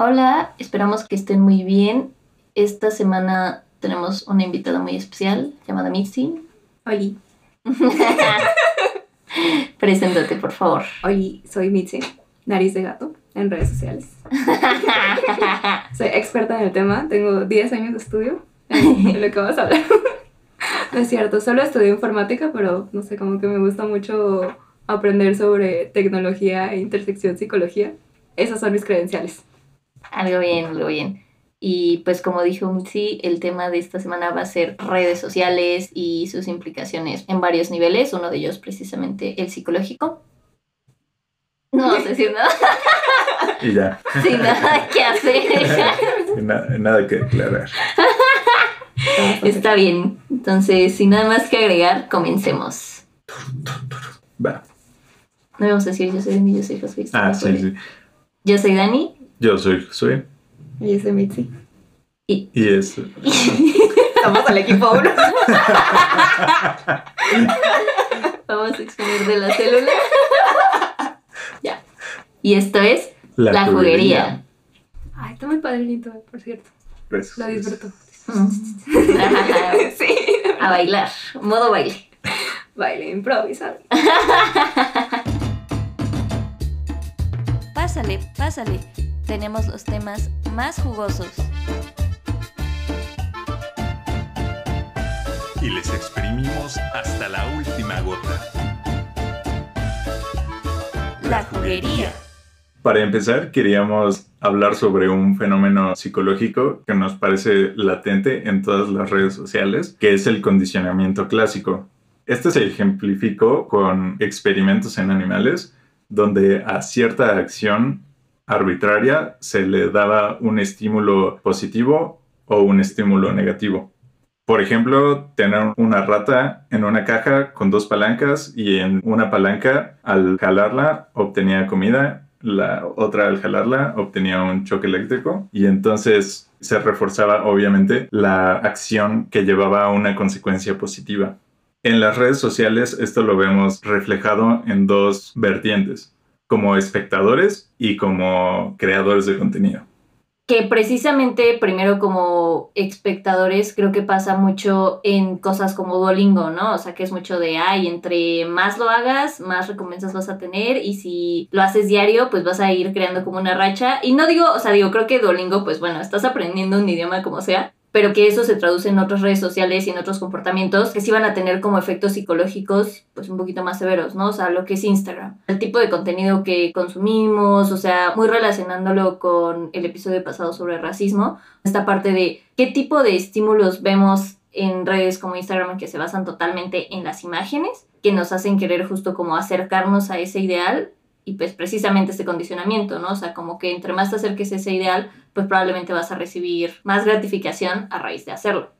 Hola, esperamos que estén muy bien. Esta semana tenemos una invitada muy especial llamada Mitzi. Oli. Preséntate, por favor. Oli, soy Mitzi, nariz de gato, en redes sociales. soy experta en el tema, tengo 10 años de estudio en lo que vamos a hablar. no es cierto, solo estudié informática, pero no sé, como que me gusta mucho aprender sobre tecnología e intersección psicología. Esas son mis credenciales. Algo bien, algo bien. Y pues como dijo Mitzi, el tema de esta semana va a ser redes sociales y sus implicaciones en varios niveles, uno de ellos precisamente el psicológico. No vas a decir nada. Y ya. Sin nada que hacer. Y na- nada que aclarar. Está bien. Entonces, sin nada más que agregar, comencemos. Va. No vamos a decir yo soy Dani, yo soy Josué. Ah, sí, sí. Yo soy Dani Yo soy Josué. Y yo soy Mitzi. Y es. Estamos al equipo uno. Vamos a exponer de la célula. ya. Y esto es La, juguería. Ay, está muy padrito, por cierto. Pues, Lo disfruto. sí. A bailar. Modo baile. Baile improvisado. Pásale, pásale. Tenemos los temas más jugosos. y les exprimimos hasta la última gota. La juguería. Para empezar, queríamos hablar sobre un fenómeno psicológico que nos parece latente en todas las redes sociales, que es el condicionamiento clásico. Este se ejemplificó con experimentos en animales, donde a cierta acción arbitraria se le daba un estímulo positivo o un estímulo negativo. Por ejemplo, tener una rata en una caja con dos palancas y en una palanca al jalarla obtenía comida, la otra al jalarla obtenía un choque eléctrico y entonces se reforzaba obviamente la acción que llevaba a una consecuencia positiva. En las redes sociales esto lo vemos reflejado en dos vertientes, como espectadores y como creadores de contenido que precisamente primero como espectadores creo que pasa mucho en cosas como Duolingo, ¿no? O sea, que es mucho de, ay, entre más lo hagas, más recompensas vas a tener y si lo haces diario, pues vas a ir creando como una racha. Y no digo, o sea, digo, creo que Duolingo, pues bueno, estás aprendiendo un idioma como sea, pero que eso se traduce en otras redes sociales y en otros comportamientos que sí van a tener como efectos psicológicos pues un poquito más severos, ¿no? O sea, lo que es Instagram, el tipo de contenido que consumimos, o sea, muy relacionándolo con el episodio pasado sobre racismo, esta parte de qué tipo de estímulos vemos en redes como Instagram que se basan totalmente en las imágenes, que nos hacen querer justo como acercarnos a ese ideal y pues precisamente este condicionamiento, ¿no? O sea, como que entre más te acerques a ese ideal, pues probablemente vas a recibir más gratificación a raíz de hacerlo.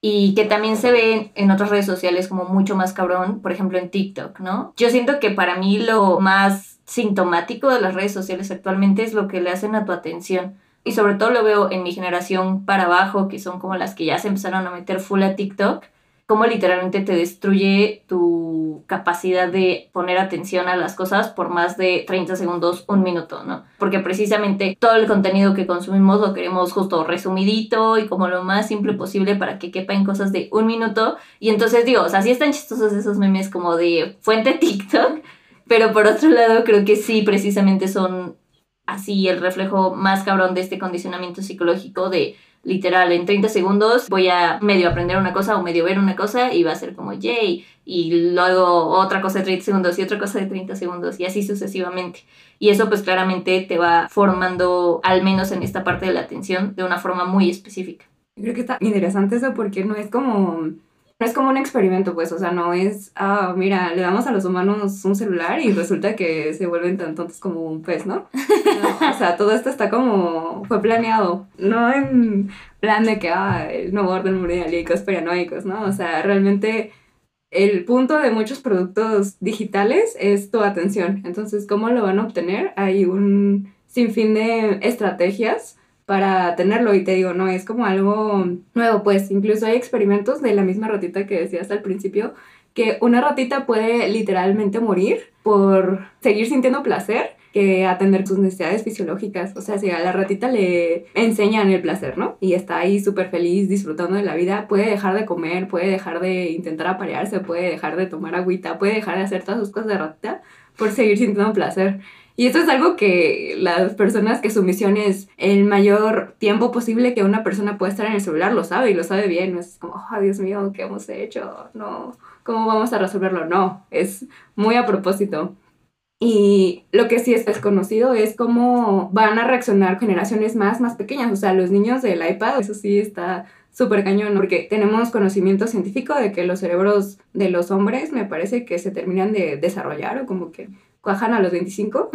Y que también se ve en otras redes sociales como mucho más cabrón, por ejemplo en TikTok, ¿no? Yo siento que para mí lo más sintomático de las redes sociales actualmente es lo que le hacen a tu atención. Y sobre todo lo veo en mi generación para abajo, que son como las que ya se empezaron a meter full a TikTok, cómo literalmente te destruye tu capacidad de poner atención a las cosas por más de 30 segundos, un minuto, ¿no? Porque precisamente todo el contenido que consumimos lo queremos justo resumidito y como lo más simple posible para que quepa en cosas de un minuto. Y entonces digo, o sea, sí están chistosos esos memes como de fuente TikTok, pero por otro lado creo que sí, precisamente son así el reflejo más cabrón de este condicionamiento psicológico de literal, en 30 segundos voy a medio aprender una cosa o medio ver una cosa y va a ser como yay, y luego otra cosa de 30 segundos y otra cosa de 30 segundos y así sucesivamente. Y eso pues claramente te va formando, al menos en esta parte de la atención, de una forma muy específica. Creo que está interesante eso porque no es como no es como un experimento, pues, o sea, no es, ah, mira, le damos a los humanos un celular y resulta que se vuelven tan tontos como un pez, ¿no? No, o sea, todo esto está como, fue planeado, no en plan de que, ah, el nuevo orden mundial y conspiranoicos, ¿no? O sea, realmente el punto de muchos productos digitales es tu atención. Entonces, ¿cómo lo van a obtener? Hay un sinfín de estrategias para tenerlo y te digo, no es como algo nuevo, pues incluso hay experimentos de la misma ratita que decías al principio, que una ratita puede literalmente morir por seguir sintiendo placer que atender sus necesidades fisiológicas. O sea, si a la ratita le enseñan el placer, ¿no? Y está ahí súper feliz disfrutando de la vida, puede dejar de comer, puede dejar de intentar aparearse, puede dejar de tomar agüita, puede dejar de hacer todas sus cosas de ratita por seguir sintiendo placer. Y esto es algo que las personas que su misión es el mayor tiempo posible que una persona puede estar en el celular lo sabe y lo sabe bien. No es como, oh, Dios mío, ¿qué hemos hecho? No, ¿cómo vamos a resolverlo? No, es muy a propósito. Y lo que sí es desconocido es cómo van a reaccionar generaciones más, más pequeñas. O sea, los niños del iPad, eso sí está súper cañón, porque tenemos conocimiento científico de que los cerebros de los hombres me parece que se terminan de desarrollar o como que cuajan a los 25.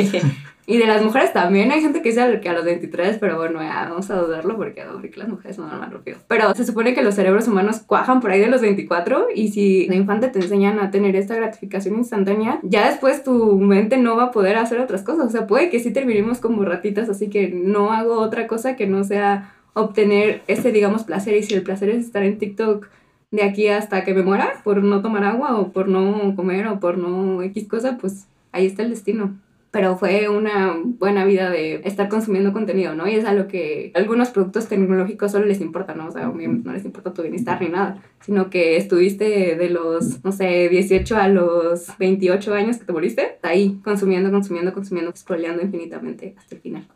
y de las mujeres también hay gente que dice que a los 23, pero bueno, ya vamos a dudarlo porque, las mujeres son más rápido. Pero se supone que los cerebros humanos cuajan por ahí de los 24 y si de infante te enseñan a tener esta gratificación instantánea, ya después tu mente no va a poder hacer otras cosas. O sea, puede que sí terminemos como ratitas, así que no hago otra cosa que no sea obtener ese, digamos, placer. Y si el placer es estar en TikTok de aquí hasta que me muera por no tomar agua o por no comer o por no X cosa, pues ahí está el destino. Pero fue una buena vida de estar consumiendo contenido, ¿no? Y es a lo que algunos productos tecnológicos solo les importa, ¿no? O sea, no les importa tu bienestar ni nada, sino que estuviste de los, no sé, 18 a los 28 años que te moriste, ahí consumiendo, consumiendo, consumiendo, scrolleando infinitamente hasta el final.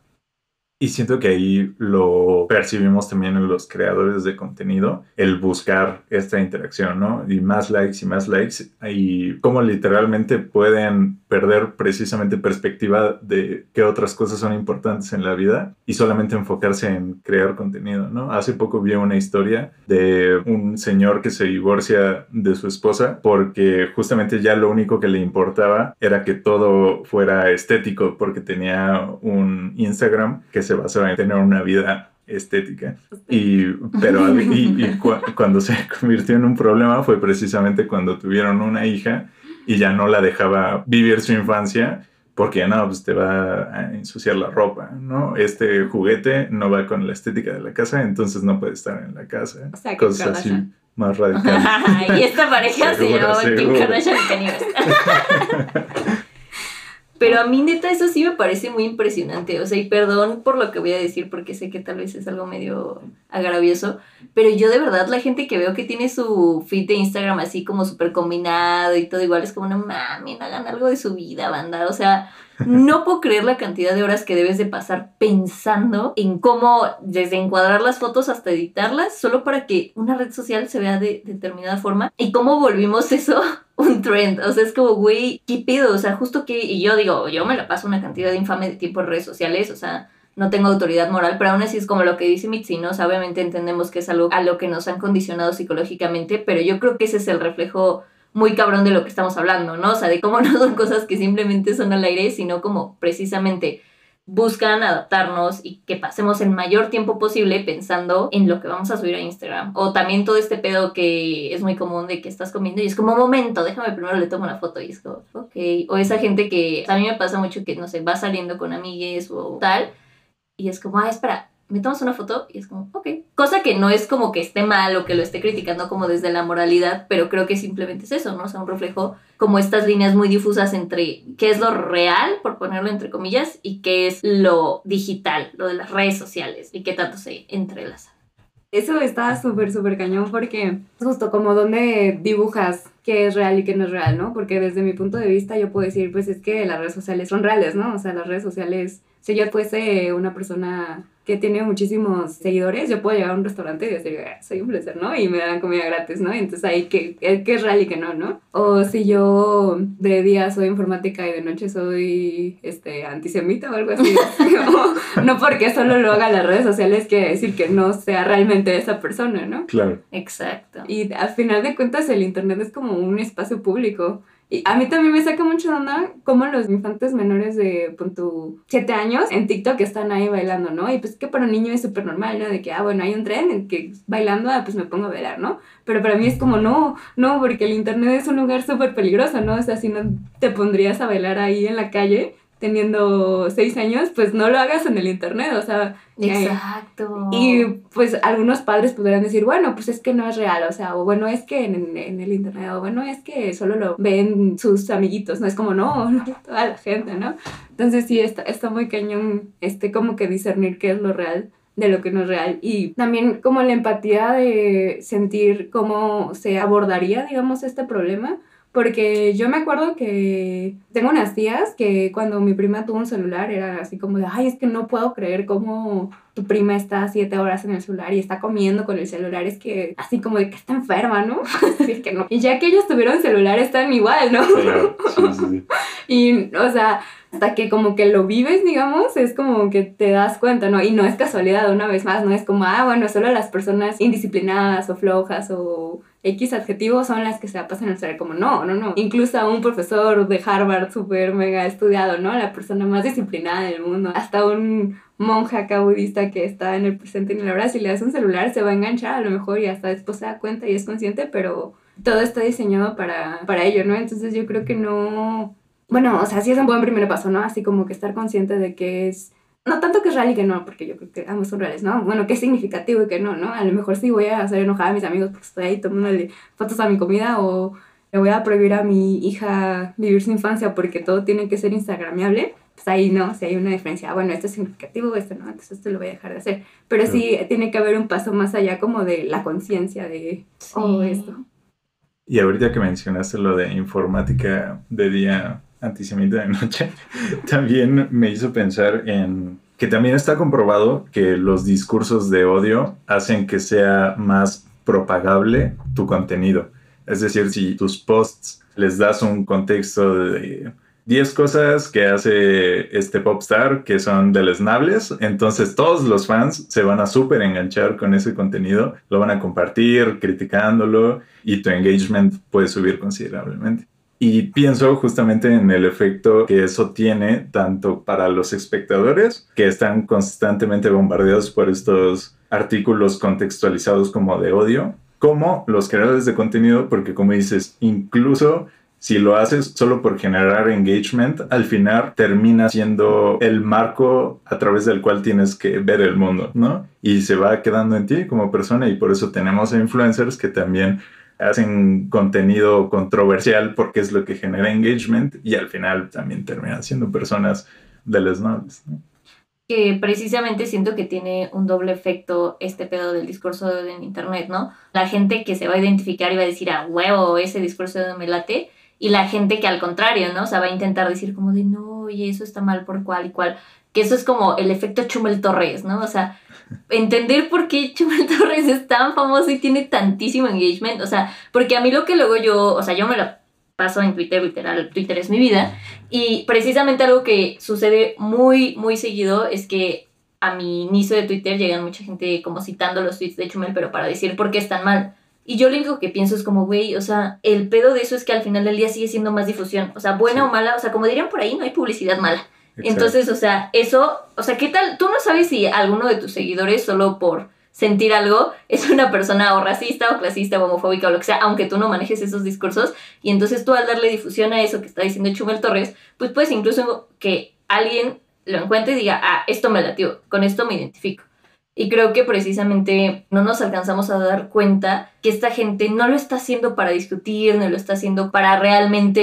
Y siento que ahí lo percibimos también en los creadores de contenido, el buscar esta interacción, ¿no? Y más likes y más likes, y cómo literalmente pueden perder precisamente perspectiva de qué otras cosas son importantes en la vida y solamente enfocarse en crear contenido, ¿no? Hace poco vi una historia de un señor que se divorcia de su esposa porque justamente ya lo único que le importaba era que todo fuera estético porque tenía un Instagram que se se basaba en tener una vida estética. Y, pero y, cuando se convirtió en un problema fue precisamente cuando tuvieron una hija y ya no la dejaba vivir su infancia porque no, pues te va a ensuciar la ropa, ¿no? Este juguete no va con la estética de la casa, entonces no puede estar en la casa. Cosas así más radicales. y esta pareja se llamaba Kim Kardashian Pero a mí neta eso sí me parece muy impresionante. O sea, y perdón por lo que voy a decir porque sé que tal vez es algo medio agravioso. Pero yo de verdad la gente que veo que tiene su feed de Instagram así como súper combinado y todo igual es como, no mami, no hagan algo de su vida, banda. O sea, no puedo creer la cantidad de horas que debes de pasar pensando en cómo desde encuadrar las fotos hasta editarlas solo para que una red social se vea de determinada forma. Y cómo volvimos eso un trend. O sea, es como, güey, ¿qué pido? O sea, justo que, y yo digo, yo me la paso una cantidad de infame de tiempo en redes sociales, o sea, no tengo autoridad moral, pero aún así es como lo que dice Mitzi, ¿no? O sea, obviamente entendemos que es algo a lo que nos han condicionado psicológicamente, pero yo creo que ese es el reflejo muy cabrón de lo que estamos hablando, ¿no? O sea, de cómo no son cosas que simplemente son al aire, sino como precisamente buscan adaptarnos y que pasemos el mayor tiempo posible pensando en lo que vamos a subir a Instagram. O también todo este pedo que es muy común de que estás comiendo y es como, momento, déjame primero le tomo una foto y es como, ok. O esa gente que a mí me pasa mucho que, no sé, va saliendo con amigues o tal y es como, ah, espera, me tomas una foto y es como, ok. Cosa que no es como que esté mal o que lo esté criticando como desde la moralidad, pero creo que simplemente es eso, ¿no? O sea, un reflejo como estas líneas muy difusas entre qué es lo real, por ponerlo entre comillas, y qué es lo digital, lo de las redes sociales y qué tanto se entrelaza. Eso está súper, súper cañón porque justo como donde dibujas qué es real y qué no es real, ¿no? Porque desde mi punto de vista yo puedo decir, pues es que las redes sociales son reales, ¿no? O sea, las redes sociales, si yo fuese una persona que tiene muchísimos seguidores, yo puedo llegar a un restaurante y decir, ah, soy influencer, ¿no? Y me dan comida gratis, ¿no? Entonces ahí, ¿qué, qué es real y qué no, no? O si yo de día soy informática y de noche soy este, antisemita o algo así. no, no porque solo lo haga las redes sociales quiere decir que no sea realmente esa persona, ¿no? Claro. Exacto. Y al final de cuentas el Internet es como un espacio público y a mí también me saca mucho onda cómo los infantes menores de, punto 7 años en TikTok están ahí bailando, ¿no? Y pues que para un niño es súper normal, ¿no? De que, ah, bueno, hay un tren en que bailando, ah, pues me pongo a bailar, ¿no? Pero para mí es como, no, no, porque el internet es un lugar súper peligroso, ¿no? O sea, si no te pondrías a bailar ahí en la calle, teniendo seis años, pues no lo hagas en el internet, o sea... Exacto. y pues algunos padres podrían decir, bueno, pues es que no es real, o sea, o bueno, es que en, en el internet, o bueno, es que solo lo ven sus amiguitos, no es como, no, no, toda la gente, ¿no? Entonces sí, está, está muy cañón, este, como que discernir qué es lo real de lo que no es real y también como la empatía de sentir cómo se abordaría, digamos, este problema. Porque yo me acuerdo que tengo unas tías que cuando mi prima tuvo un celular era así como de, ay, es que no puedo creer cómo tu prima está siete horas en el celular y está comiendo con el celular, es que así como de que está enferma, ¿no? Así es que no. Y ya que ellos tuvieron celular están igual, ¿no? Claro, sí, sí, sí. Y, o sea, hasta que como que lo vives, digamos, es como que te das cuenta, ¿no? Y no es casualidad, una vez más, no es como, ah, bueno, solo las personas indisciplinadas o flojas o X adjetivos son las que se la pasan el celular, como no, no, no. Incluso a un profesor de Harvard súper mega estudiado, ¿no? La persona más disciplinada del mundo. Hasta un monje acá budista que está en el presente y en el ahora, si le das un celular se va a enganchar a lo mejor y hasta después se da cuenta y es consciente, pero todo está diseñado para, para ello, ¿no? Entonces yo creo que no... Bueno, o sea, sí es un buen primer paso, ¿no? Así como que estar consciente de que es... No tanto que es real y que no, porque yo creo que ambos son reales, ¿no? Bueno, que es significativo y que no, ¿no? A lo mejor sí voy a hacer enojar a mis amigos porque estoy ahí tomándole fotos a mi comida o le voy a prohibir a mi hija vivir su infancia porque todo tiene que ser instagramiable. Pues ahí no, si hay una diferencia, bueno, esto es significativo, esto no, entonces esto lo voy a dejar de hacer. Pero sí tiene que haber un paso más allá como de la conciencia de, oh, Sí. esto. Y ahorita que mencionaste lo de informática de día, antisemita de noche, también me hizo pensar en que también está comprobado que los discursos de odio hacen que sea más propagable tu contenido. Es decir, si tus posts les das un contexto de 10 cosas que hace este popstar que son deleznables, entonces todos los fans se van a súper enganchar con ese contenido, lo van a compartir criticándolo y tu engagement puede subir considerablemente. Y pienso justamente en el efecto que eso tiene tanto para los espectadores que están constantemente bombardeados por estos artículos contextualizados como de odio, como los creadores de contenido, porque como dices, incluso si lo haces solo por generar engagement, al final termina siendo el marco a través del cual tienes que ver el mundo, ¿no? Y se va quedando en ti como persona y por eso tenemos a influencers que también hacen contenido controversial porque es lo que genera engagement y al final también terminan siendo personas deleznables. ¿no? que precisamente siento que tiene un doble efecto este pedo del discurso de en internet, ¿no? La gente que se va a identificar y va a decir a huevo ese discurso de me late, y la gente que al contrario, ¿no? O sea, va a intentar decir como de no, oye, eso está mal por cual y cual. Que eso es como el efecto Chumel Torres, ¿no? O sea, entender por qué Chumel Torres es tan famoso y tiene tantísimo engagement. O sea, porque a mí lo que luego yo, o sea, yo me lo paso en Twitter, literal, Twitter es mi vida. Y precisamente algo que sucede muy, muy seguido es que a mi inicio de Twitter llegan mucha gente como citando los tweets de Chumel, pero para decir por qué están mal. Y yo lo único que pienso es como, güey, o sea, el pedo de eso es que al final del día sigue siendo más difusión. O sea, buena Sí. o mala, o sea, como dirían por ahí, no hay publicidad mala. Entonces, o sea, eso, o sea, ¿qué tal? Tú no sabes si alguno de tus seguidores solo por sentir algo es una persona o racista o clasista o homofóbica o lo que sea, aunque tú no manejes esos discursos. Y entonces tú al darle difusión a eso que está diciendo Chumel Torres, pues puedes incluso que alguien lo encuentre y diga, ah, esto me latió, con esto me identifico. Y creo que precisamente no nos alcanzamos a dar cuenta que esta gente no lo está haciendo para discutir, no lo está haciendo para realmente,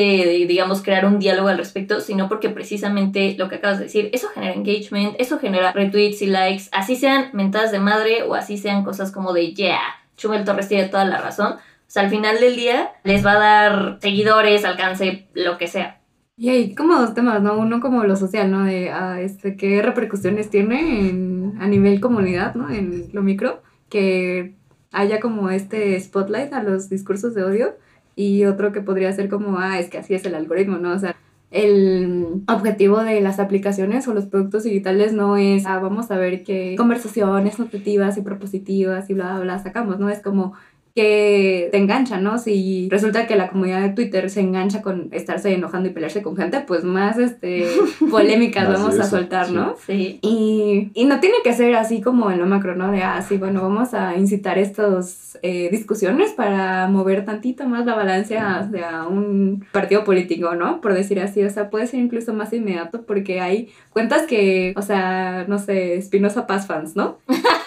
digamos, crear un diálogo al respecto, sino porque precisamente lo que acabas de decir, eso genera engagement, eso genera retweets y likes, así sean mentadas de madre o así sean cosas como de, yeah, Chumel Torres tiene toda la razón. O sea, al final del día les va a dar seguidores, alcance, lo que sea. Y hay como dos temas, ¿no? Uno como lo social, ¿no? De ah, este, qué repercusiones tiene en- a nivel comunidad, ¿no? En lo micro, que haya como este spotlight a los discursos de odio. Y otro que podría ser como, ah, es que así es el algoritmo, ¿no? O sea, el objetivo de las aplicaciones o los productos digitales no es, ah, vamos a ver qué conversaciones nutritivas y propositivas y bla, bla, bla sacamos, ¿no? Es como que te engancha, ¿no? Si resulta que la comunidad de Twitter se engancha con estarse enojando y pelearse con gente, pues más este, polémicas vamos a soltar, sí. ¿no? Sí. Y, y no tiene que ser así como en lo macro, ¿no? De, ah, sí, bueno, vamos a incitar estas discusiones para mover tantito más la balanza hacia un partido político, ¿no? Por decir así, o sea, puede ser incluso más inmediato porque hay cuentas que, o sea, no sé, Espinosa Paz fans, ¿no?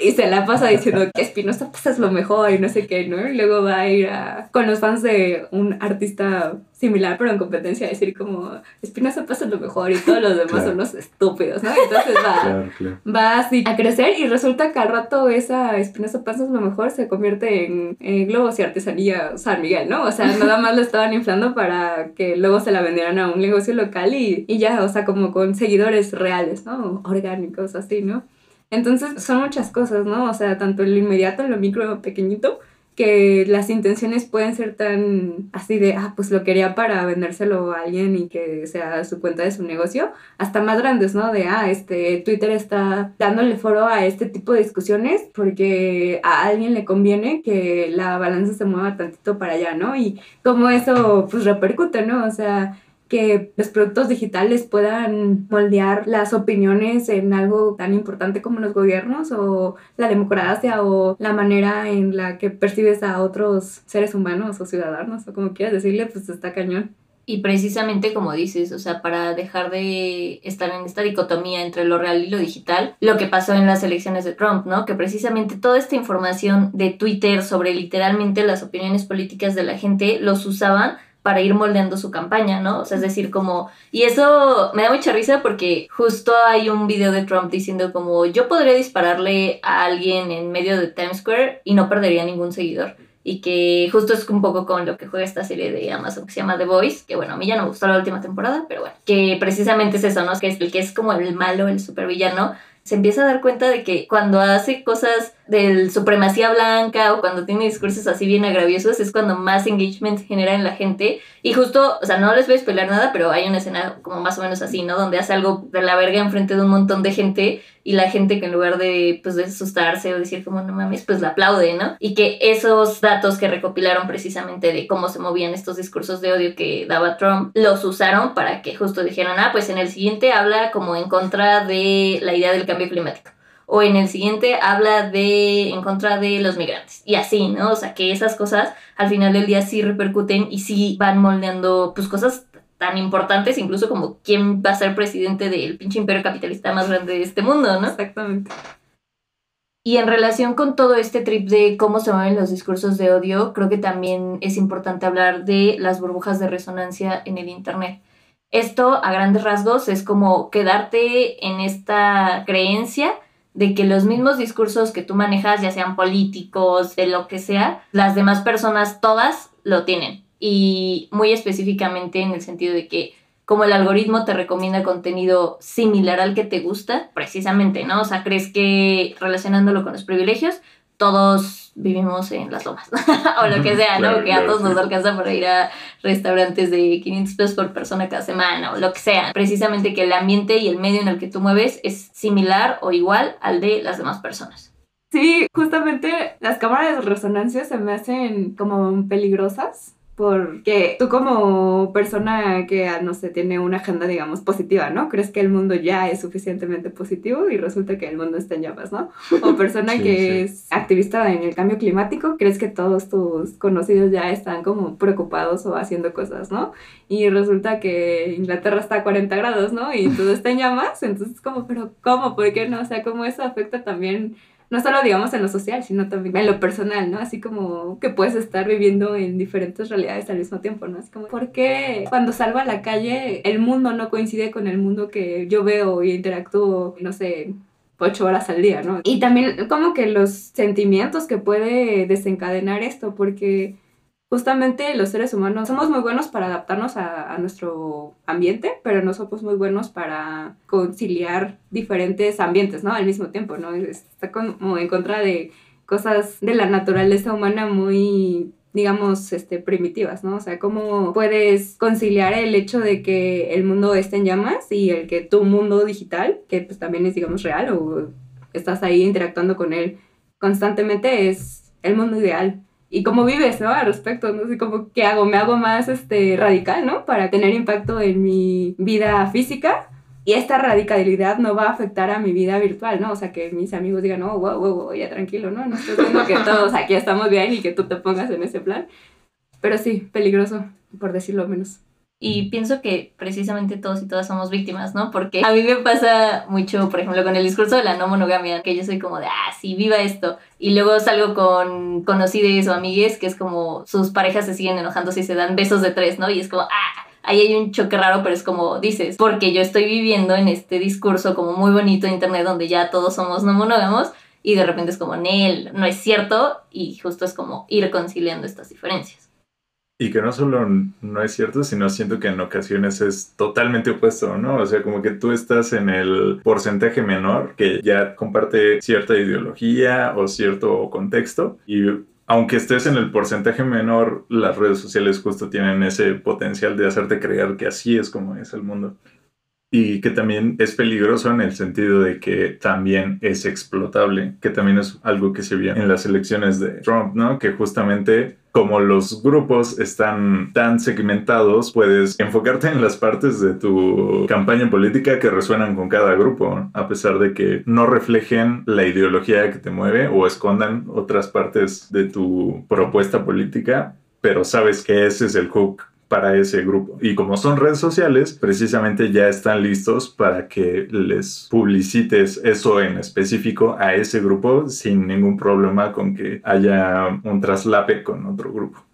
Y se la pasa diciendo que Espinosa Paz es lo mejor y no sé qué, ¿no? Y luego va a ir a, con los fans de un artista similar, pero en competencia, a decir como Espinosa Paz es lo mejor y todos los demás Claro. son los estúpidos, ¿no? Entonces va, Claro, claro. va así a crecer y resulta que al rato esa Espinosa Paz es lo mejor se convierte en, en globos y artesanía San Miguel, ¿no? O sea, nada más lo estaban inflando para que luego se la vendieran a un negocio local y, y ya, o sea, como con seguidores reales, ¿no? Orgánicos, así, ¿no? Entonces son muchas cosas, ¿no? O sea, tanto lo inmediato, lo micro, pequeñito, que las intenciones pueden ser tan así de, ah, pues lo quería para vendérselo a alguien y que sea su cuenta de su negocio, hasta más grandes, ¿no? De, ah, este, Twitter está dándole foro a este tipo de discusiones porque a alguien le conviene que la balanza se mueva tantito para allá, ¿no? Y cómo eso, pues, repercute, ¿no? O sea, que los productos digitales puedan moldear las opiniones en algo tan importante como los gobiernos o la democracia o la manera en la que percibes a otros seres humanos o ciudadanos o como quieras decirle, pues está cañón. Y precisamente como dices, o sea, para dejar de estar en esta dicotomía entre lo real y lo digital, lo que pasó en las elecciones de Trump, ¿no? Que precisamente toda esta información de Twitter sobre literalmente las opiniones políticas de la gente los usaban para ir moldeando su campaña, ¿no? O sea, es decir, como... Y eso me da mucha risa porque justo hay un video de Trump diciendo como yo podría dispararle a alguien en medio de Times Square y no perdería ningún seguidor y que justo es un poco con lo que juega esta serie de Amazon que se llama The Voice, que bueno, a mí ya no me gustó la última temporada, pero bueno, que precisamente es eso, ¿no? Que es que es como el malo, el supervillano, se empieza a dar cuenta de que cuando hace cosas del supremacía blanca o cuando tiene discursos así bien agraviosos es cuando más engagement genera en la gente y justo, o sea, no les voy a spoiler nada, pero hay una escena como más o menos así, ¿no? Donde hace algo de la verga enfrente de un montón de gente y la gente que en lugar de, pues, de asustarse o decir como no mames, pues la aplaude, ¿no? Y que esos datos que recopilaron precisamente de cómo se movían estos discursos de odio que daba Trump, los usaron para que justo dijeran, ah, pues en el siguiente habla como en contra de la idea del cambio climático o en el siguiente habla de en contra de los migrantes y así, ¿no? O sea, que esas cosas al final del día sí repercuten y sí van moldeando pues cosas tan importantes incluso como quién va a ser presidente del pinche imperio capitalista más grande de este mundo, ¿no? Exactamente. Y en relación con todo este trip de cómo se mueven los discursos de odio, creo que también es importante hablar de las burbujas de resonancia en el Internet. Esto, a grandes rasgos, es como quedarte en esta creencia de que los mismos discursos que tú manejas, ya sean políticos, de lo que sea, las demás personas todas lo tienen. Y muy específicamente en el sentido de que como el algoritmo te recomienda contenido similar al que te gusta, precisamente, ¿no? O sea, crees que relacionándolo con los privilegios, todos vivimos en las lomas, o lo que sea, ¿no? Claro, que a claro, todos nos alcanza para ir a restaurantes de 500 pesos por persona cada semana, o lo que sea. Precisamente que el ambiente y el medio en el que tú mueves es similar o igual al de las demás personas. Sí, justamente las cámaras de resonancia se me hacen como peligrosas porque tú como persona que, ah, no sé, tiene una agenda, digamos, positiva, ¿no? Crees que el mundo ya es suficientemente positivo y resulta que el mundo está en llamas, ¿no? O persona Sí, que sí. es activista en el cambio climático, crees que todos tus conocidos ya están como preocupados o haciendo cosas, ¿no? Y resulta que Inglaterra está a 40 grados, ¿no? Y todo está en llamas, entonces como, pero ¿cómo? ¿Por qué no? O sea, cómo eso afecta también no solo digamos en lo social, sino también en lo personal, ¿no? Así como que puedes estar viviendo en diferentes realidades al mismo tiempo, ¿no? Es como, ¿por qué cuando salgo a la calle el mundo no coincide con el mundo que yo veo y interactúo, no sé, ocho horas al día, ¿no? Y también como que los sentimientos que puede desencadenar esto, porque justamente los seres humanos somos muy buenos para adaptarnos a, nuestro ambiente, pero no somos muy buenos para conciliar diferentes ambientes, ¿no? Al mismo tiempo, ¿no? Está como en contra de cosas de la naturaleza humana muy digamos, este, primitivas, ¿no? O sea, ¿cómo puedes conciliar el hecho de que el mundo esté en llamas y el que tu mundo digital, que pues también es, digamos, real o estás ahí interactuando con él constantemente, es el mundo ideal? Y cómo vives, ¿no? Al respecto, no sé cómo, ¿qué hago? Me hago más este, radical, ¿no? Para tener impacto en mi vida física. Y esta radicalidad no va a afectar a mi vida virtual, ¿no? O sea, que mis amigos digan, no, wow, wow, wow, ya tranquilo, ¿no? No estoy viendo que todos aquí estamos bien y que tú te pongas en ese plan. Pero sí, peligroso, por decirlo menos. Y pienso que precisamente todos y todas somos víctimas, ¿no? Porque a mí me pasa mucho, por ejemplo, con el discurso de la no monogamia, que yo soy como de, ah, sí, viva esto. Y luego salgo con conocidos o amigues que es como sus parejas se siguen enojando si se dan besos de tres, ¿no? Y es como, ah, ahí hay un choque raro, pero es como dices, porque yo estoy viviendo en este discurso como muy bonito de internet donde ya todos somos no monógamos y de repente es como, Nel, no es cierto y justo es como ir conciliando estas diferencias. Y que no solo no es cierto, sino siento que en ocasiones es totalmente opuesto, ¿no? O sea, como que tú estás en el porcentaje menor que ya comparte cierta ideología o cierto contexto y aunque estés en el porcentaje menor, las redes sociales justo tienen ese potencial de hacerte creer que así es como es el mundo. Y que también es peligroso en el sentido de que también es explotable, que también es algo que se vio en las elecciones de Trump, ¿no? Que justamente como los grupos están tan segmentados, puedes enfocarte en las partes de tu campaña política que resuenan con cada grupo, a pesar de que no reflejen la ideología que te mueve o escondan otras partes de tu propuesta política, pero sabes que ese es el hook para ese grupo. Y como son redes sociales, precisamente ya están listos para que les publicites eso en específico a ese grupo sin ningún problema con que haya un traslape con otro grupo.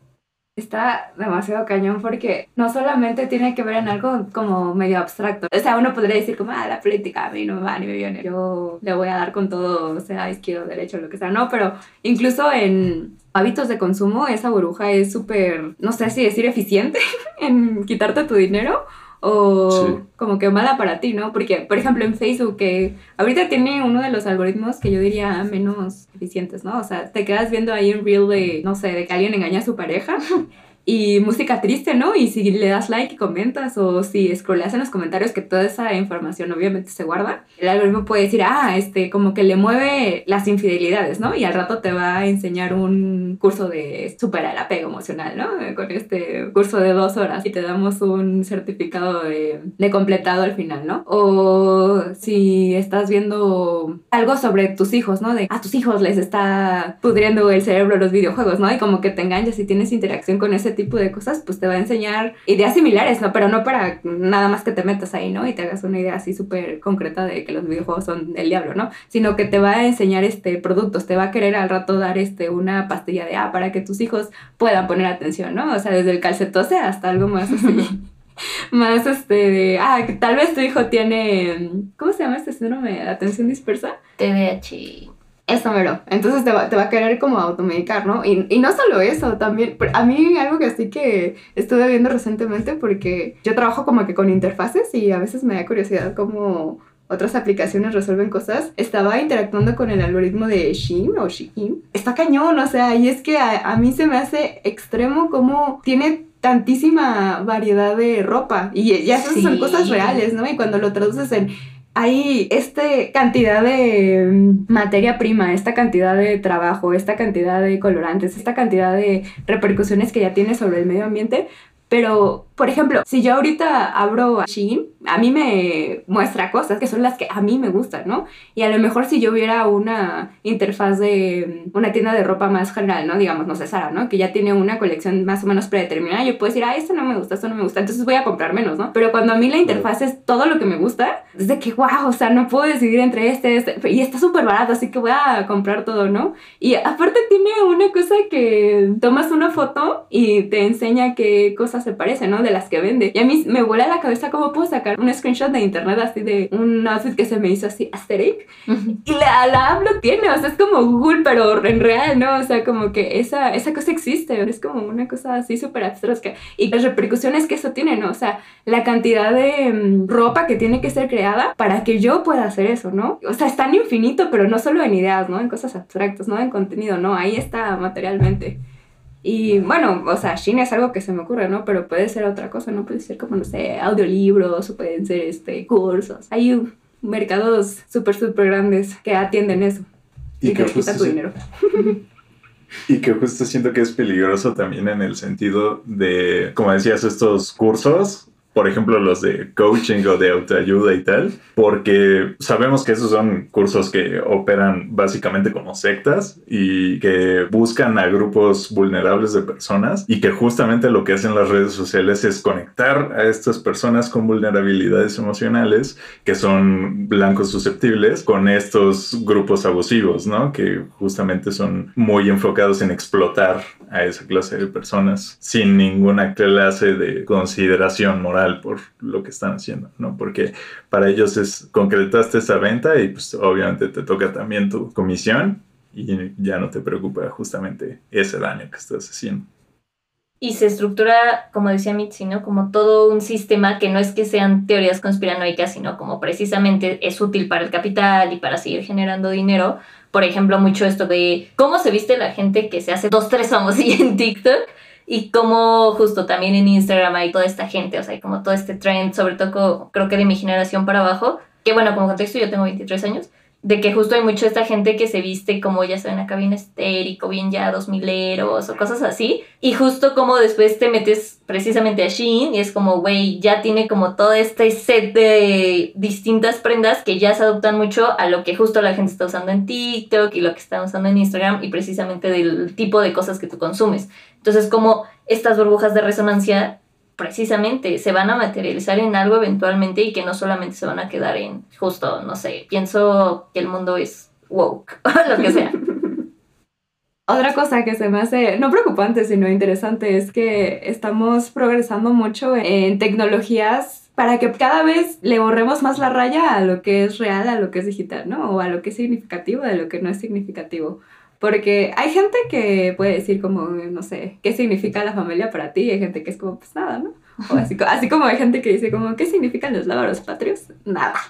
Está demasiado cañón porque no solamente tiene que ver en algo como medio abstracto. O sea, uno podría decir como, ah, la política a mí no me va ni me viene. Yo le voy a dar con todo, sea, izquierdo, derecho, lo que sea. No, pero incluso en hábitos de consumo, esa burbuja es súper, no sé si decir eficiente en quitarte tu dinero o como que mala para ti, ¿no? Porque, por ejemplo, en Facebook, que ahorita tiene uno de los algoritmos que yo diría menos eficientes, ¿no? O sea, te quedas viendo ahí un reel de, no sé, de que alguien engaña a su pareja y música triste, ¿no? Y si le das like y comentas o si scrolleas en los comentarios que toda esa información obviamente se guarda, el algoritmo puede decir, ah, este, como que le mueve las infidelidades, ¿no? Y al rato te va a enseñar un curso de superar el apego emocional, ¿no? Con este curso de dos horas y te damos un certificado de, de completado al final, ¿no? O si estás viendo algo sobre tus hijos, ¿no? De a tus hijos les está pudriendo el cerebro los videojuegos, ¿no? Y como que te enganchas y tienes interacción con ese tipo de cosas, pues te va a enseñar ideas similares, ¿no? Pero no para nada más que te metas ahí, ¿no? Y te hagas una idea así súper concreta de que los videojuegos son el diablo, ¿no? Sino que te va a enseñar este productos, te va a querer al rato dar este una pastilla de A para que tus hijos puedan poner atención, ¿no? O sea, desde el calcetose hasta algo más así. más este de, ah, que tal vez tu hijo tiene, ¿cómo se llama este síndrome de atención dispersa? TDAH. Eso mero. Entonces te va, te va a querer como automedicar, ¿no? Y, y, no solo eso, también. A mí algo que sí que estuve viendo recientemente porque yo trabajo como que con interfaces y a veces me da curiosidad cómo otras aplicaciones resuelven cosas. Estaba interactuando con el algoritmo de Shein o Shein. Está cañón, o sea, y es que a, a mí se me hace extremo cómo tiene tantísima variedad de ropa y ya esas son cosas reales, ¿no? Y cuando lo traduces en hay esta cantidad de mm, materia prima, esta cantidad de trabajo, esta cantidad de colorantes, esta cantidad de repercusiones que ya tiene sobre el medio ambiente, pero, por ejemplo, si yo ahorita abro a Shein, a mí me muestra cosas que son las que a mí me gustan, ¿no? Y a lo mejor si yo viera una interfaz de una tienda de ropa más general, ¿no? Digamos, no sé, Sara, ¿no? Que ya tiene una colección más o menos predeterminada, yo puedo decir, ah, esto no me gusta, esto no me gusta, entonces voy a comprar menos, ¿no? Pero cuando a mí la interfaz es todo lo que me gusta, es de que, wow, o sea, no puedo decidir entre este, este, y está súper barato, así que voy a comprar todo, ¿no? Y aparte tiene una cosa que tomas una foto y te enseña qué cosas se parecen, ¿no? De las que vende. Y a mí me vuela la cabeza cómo puedo sacar un screenshot de internet así de un outfit que se me hizo así aesthetic. Y la, la app lo tiene, o sea, es como Google, pero en real, ¿no? O sea, como que esa, esa cosa existe, es como una cosa así súper abstracta. Y las repercusiones que eso tiene, ¿no? O sea, la cantidad de mm, ropa que tiene que ser creada para que yo pueda hacer eso, ¿no? O sea, es tan infinito, pero no solo en ideas, ¿no? En cosas abstractas, ¿no? En contenido, ¿no? Ahí está materialmente. Y bueno, o sea, Shin es algo que se me ocurre, ¿no? Pero puede ser otra cosa, ¿no? Puede ser como, no sé, audiolibros o pueden ser este, cursos. Hay mercados súper, súper grandes que atienden eso. Y, y que te quita tu dinero. Y que justo siento que es peligroso también en el sentido de, como decías, estos cursos por ejemplo, los de coaching o de autoayuda y tal, porque sabemos que esos son cursos que operan básicamente como sectas y que buscan a grupos vulnerables de personas y que justamente lo que hacen las redes sociales es conectar a estas personas con vulnerabilidades emocionales que son blancos susceptibles con estos grupos abusivos, ¿no? Que justamente son muy enfocados en explotar a esa clase de personas sin ninguna clase de consideración moral por lo que están haciendo, ¿no? Porque para ellos es concretaste esa venta y pues obviamente te toca también tu comisión y ya no te preocupa justamente ese daño que estás haciendo. Y se estructura, como decía Mitzi, ¿no? Como todo un sistema que no es que sean teorías conspiranoicas, sino como precisamente es útil para el capital y para seguir generando dinero. Por ejemplo, mucho esto de cómo se viste la gente que se hace dos, tres famosillos en TikTok y como justo también en Instagram hay toda esta gente, o sea, hay como todo este trend, sobre todo creo que de mi generación para abajo, que bueno, como contexto yo tengo 23 años, de que justo hay mucho esta gente que se viste como ya saben acá bien estérico, bien ya dos mileros o cosas así. Y justo como después te metes precisamente a Shein y es como, güey, ya tiene como todo este set de distintas prendas que ya se adoptan mucho a lo que justo la gente está usando en TikTok y lo que está usando en Instagram y precisamente del tipo de cosas que tú consumes. Entonces como estas burbujas de resonancia precisamente se van a materializar en algo eventualmente y que no solamente se van a quedar en justo, no sé, pienso que el mundo es woke o lo que sea. Otra cosa que se me hace, no preocupante, sino interesante, es que estamos progresando mucho en tecnologías para que cada vez le borremos más la raya a lo que es real, a lo que es digital, ¿no? O a lo que es significativo, de lo que no es significativo. Porque hay gente que puede decir como, no sé, ¿qué significa la familia para ti? Y hay gente que es como, pues nada, ¿no? O así, así como hay gente que dice como, ¿qué significan los lábaros patrios? Nada.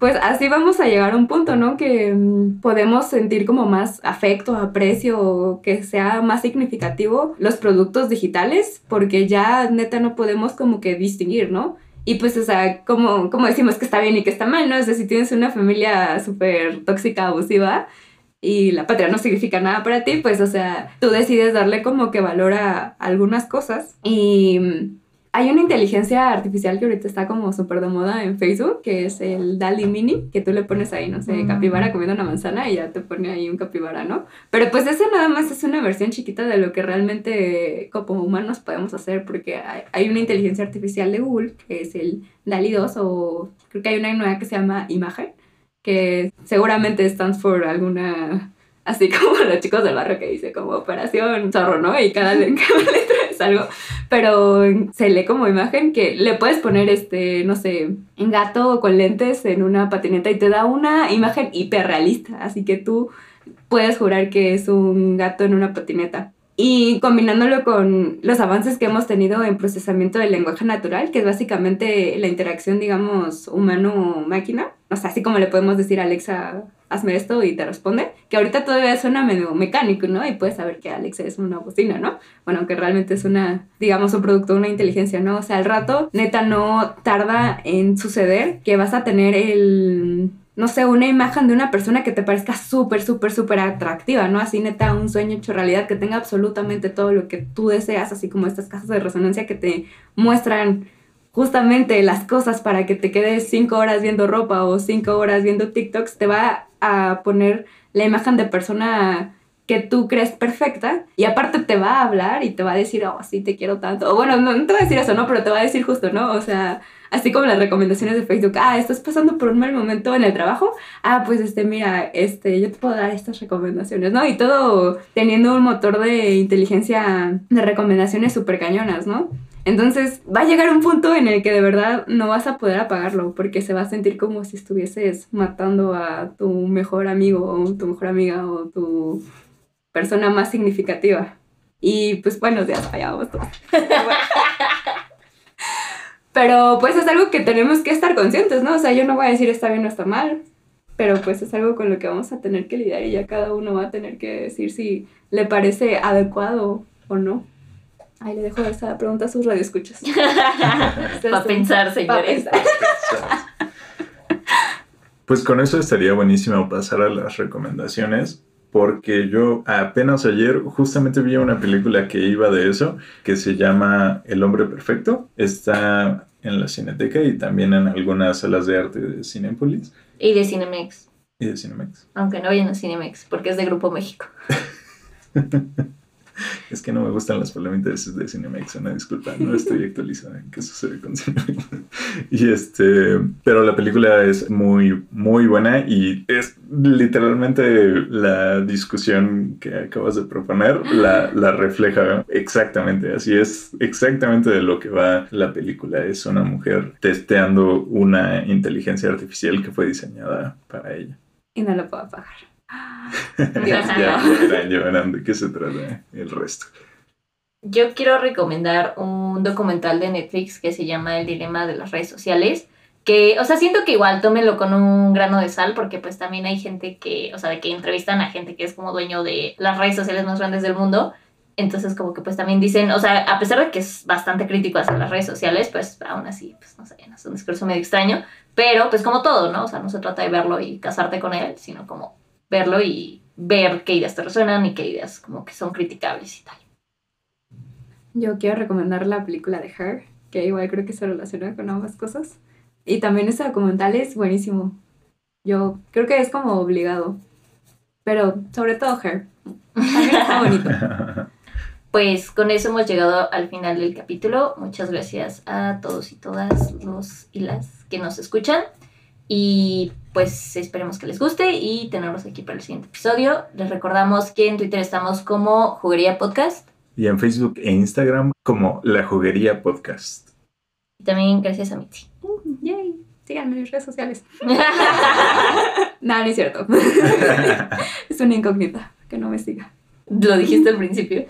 Pues así vamos a llegar a un punto, ¿no? Que mm, podemos sentir como más afecto, aprecio, que sea más significativo los productos digitales, porque ya neta no podemos como que distinguir, ¿no? Y pues, o sea, como, como decimos que está bien y que está mal, ¿no? Es decir, si tienes una familia súper tóxica, abusiva, y la patria no significa nada para ti, pues, o sea, tú decides darle como que valor a algunas cosas. Y hay una inteligencia artificial que ahorita está como súper de moda en Facebook, que es el DALI Mini, que tú le pones ahí, no sé, mm. capibara comiendo una manzana y ya te pone ahí un capibara, ¿no? Pero pues ese nada más es una versión chiquita de lo que realmente como humanos podemos hacer, porque hay, hay una inteligencia artificial de Google, que es el DALI 2, o creo que hay una nueva que se llama Imagen que seguramente stands for alguna, así como los chicos del barrio que dice como operación zorro, ¿no? Y cada, letra es algo, pero se lee como imagen que le puedes poner este, no sé, en gato con lentes en una patineta y te da una imagen hiperrealista, así que tú puedes jurar que es un gato en una patineta. Y combinándolo con los avances que hemos tenido en procesamiento del lenguaje natural, que es básicamente la interacción, digamos, humano-máquina. O sea, así como le podemos decir a Alexa, hazme esto y te responde, que ahorita todavía suena medio mecánico, ¿no? Y puedes saber que Alexa es una bocina, ¿no? Bueno, aunque realmente es una, digamos, un producto, una inteligencia, ¿no? O sea, al rato, neta, no tarda en suceder que vas a tener el no sé, una imagen de una persona que te parezca súper, súper, súper atractiva, ¿no? Así neta, un sueño hecho realidad, que tenga absolutamente todo lo que tú deseas, así como estas cajas de resonancia que te muestran justamente las cosas para que te quedes cinco horas viendo ropa o cinco horas viendo TikToks, te va a poner la imagen de persona que tú crees perfecta y aparte te va a hablar y te va a decir, oh, sí, te quiero tanto. O bueno, no, no te va a decir eso, ¿no? Pero te va a decir justo, ¿no? O sea, así como las recomendaciones de Facebook, ah, estás pasando por un mal momento en el trabajo, ah, pues este, mira, este, yo te puedo dar estas recomendaciones, ¿no? Y todo teniendo un motor de inteligencia de recomendaciones súper cañonas, ¿no? Entonces va a llegar un punto en el que de verdad no vas a poder apagarlo porque se va a sentir como si estuvieses matando a tu mejor amigo o tu mejor amiga o tu persona más significativa. Y pues bueno, ya fallamos todos. Pero pues es algo que tenemos que estar conscientes, ¿no? O sea, yo no voy a decir está bien o está mal, pero pues es algo con lo que vamos a tener que lidiar y ya cada uno va a tener que decir si le parece adecuado o no. Ahí le dejo esa pregunta a sus radioescuchas. Para pensar, señores. Pues con eso estaría buenísimo pasar a las recomendaciones. Porque yo apenas ayer justamente vi una película que iba de eso, que se llama El hombre perfecto. Está en la Cineteca y también en algunas salas de arte de Cinépolis Y de Cinemex. y de Cinemex. Aunque no vayan a Cinemex, porque es de Grupo México. Es que no me gustan las palomitas de Cinemex, una disculpa, no estoy actualizada en qué sucede con Cinemex. Y este, pero la película es muy, muy buena y es literalmente la discusión que acabas de proponer, la, la refleja exactamente, así es exactamente de lo que va la película. Es una mujer testeando una inteligencia artificial que fue diseñada para ella. Y no lo puedo apagar. Ya, ya verán, ya verán de qué se trata el resto. Yo quiero recomendar un documental de Netflix que se llama El dilema de las redes sociales. Que, o sea, siento que igual tómenlo con un grano de sal, porque pues también hay gente que, o sea, de que entrevistan a gente que es como dueño de las redes sociales más grandes del mundo. Entonces, como que pues también dicen, o sea, a pesar de que es bastante crítico hacia las redes sociales, pues aún así, pues no sé, es un discurso medio extraño. Pero pues como todo, ¿no? O sea, no se trata de verlo y casarte con él, sino como verlo y ver qué ideas te resuenan y qué ideas como que son criticables y tal. Yo quiero recomendar la película de Her, que igual creo que se relaciona con ambas cosas. Y también ese documental es buenísimo. Yo creo que es como obligado. Pero sobre todo Her. También está bonito. Pues con eso hemos llegado al final del capítulo. Muchas gracias a todos y todas los y las que nos escuchan. Y pues esperemos que les guste y tenerlos aquí para el siguiente episodio. Les recordamos que en Twitter estamos como Juguería Podcast. Y en Facebook e Instagram como La Juguería Podcast. Y también gracias a Mitzi. Uh, yay. Síganme en mis redes sociales. no, no es cierto. es una incógnita. Que no me siga. Lo dijiste al principio.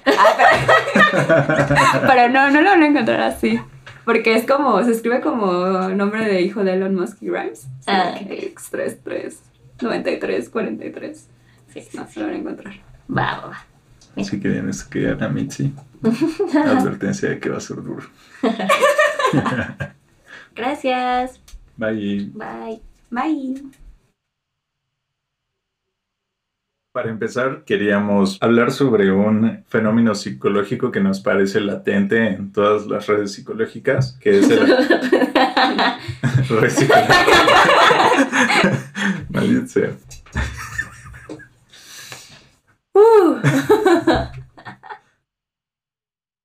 Pero no, no lo van a encontrar así. Porque es como, se escribe como nombre de hijo de Elon Musk y Grimes. Ah, X33, 93, 43. Sí, No, se lo van a encontrar. Va, va, va. Si quieren estudiar a Mitzi, advertencia de que va a ser duro. Gracias. Bye. Bye. Bye. Para empezar, queríamos hablar sobre un fenómeno psicológico que nos parece latente en todas las redes psicológicas, que es el... Red psicológica. Maldita sea. Uh.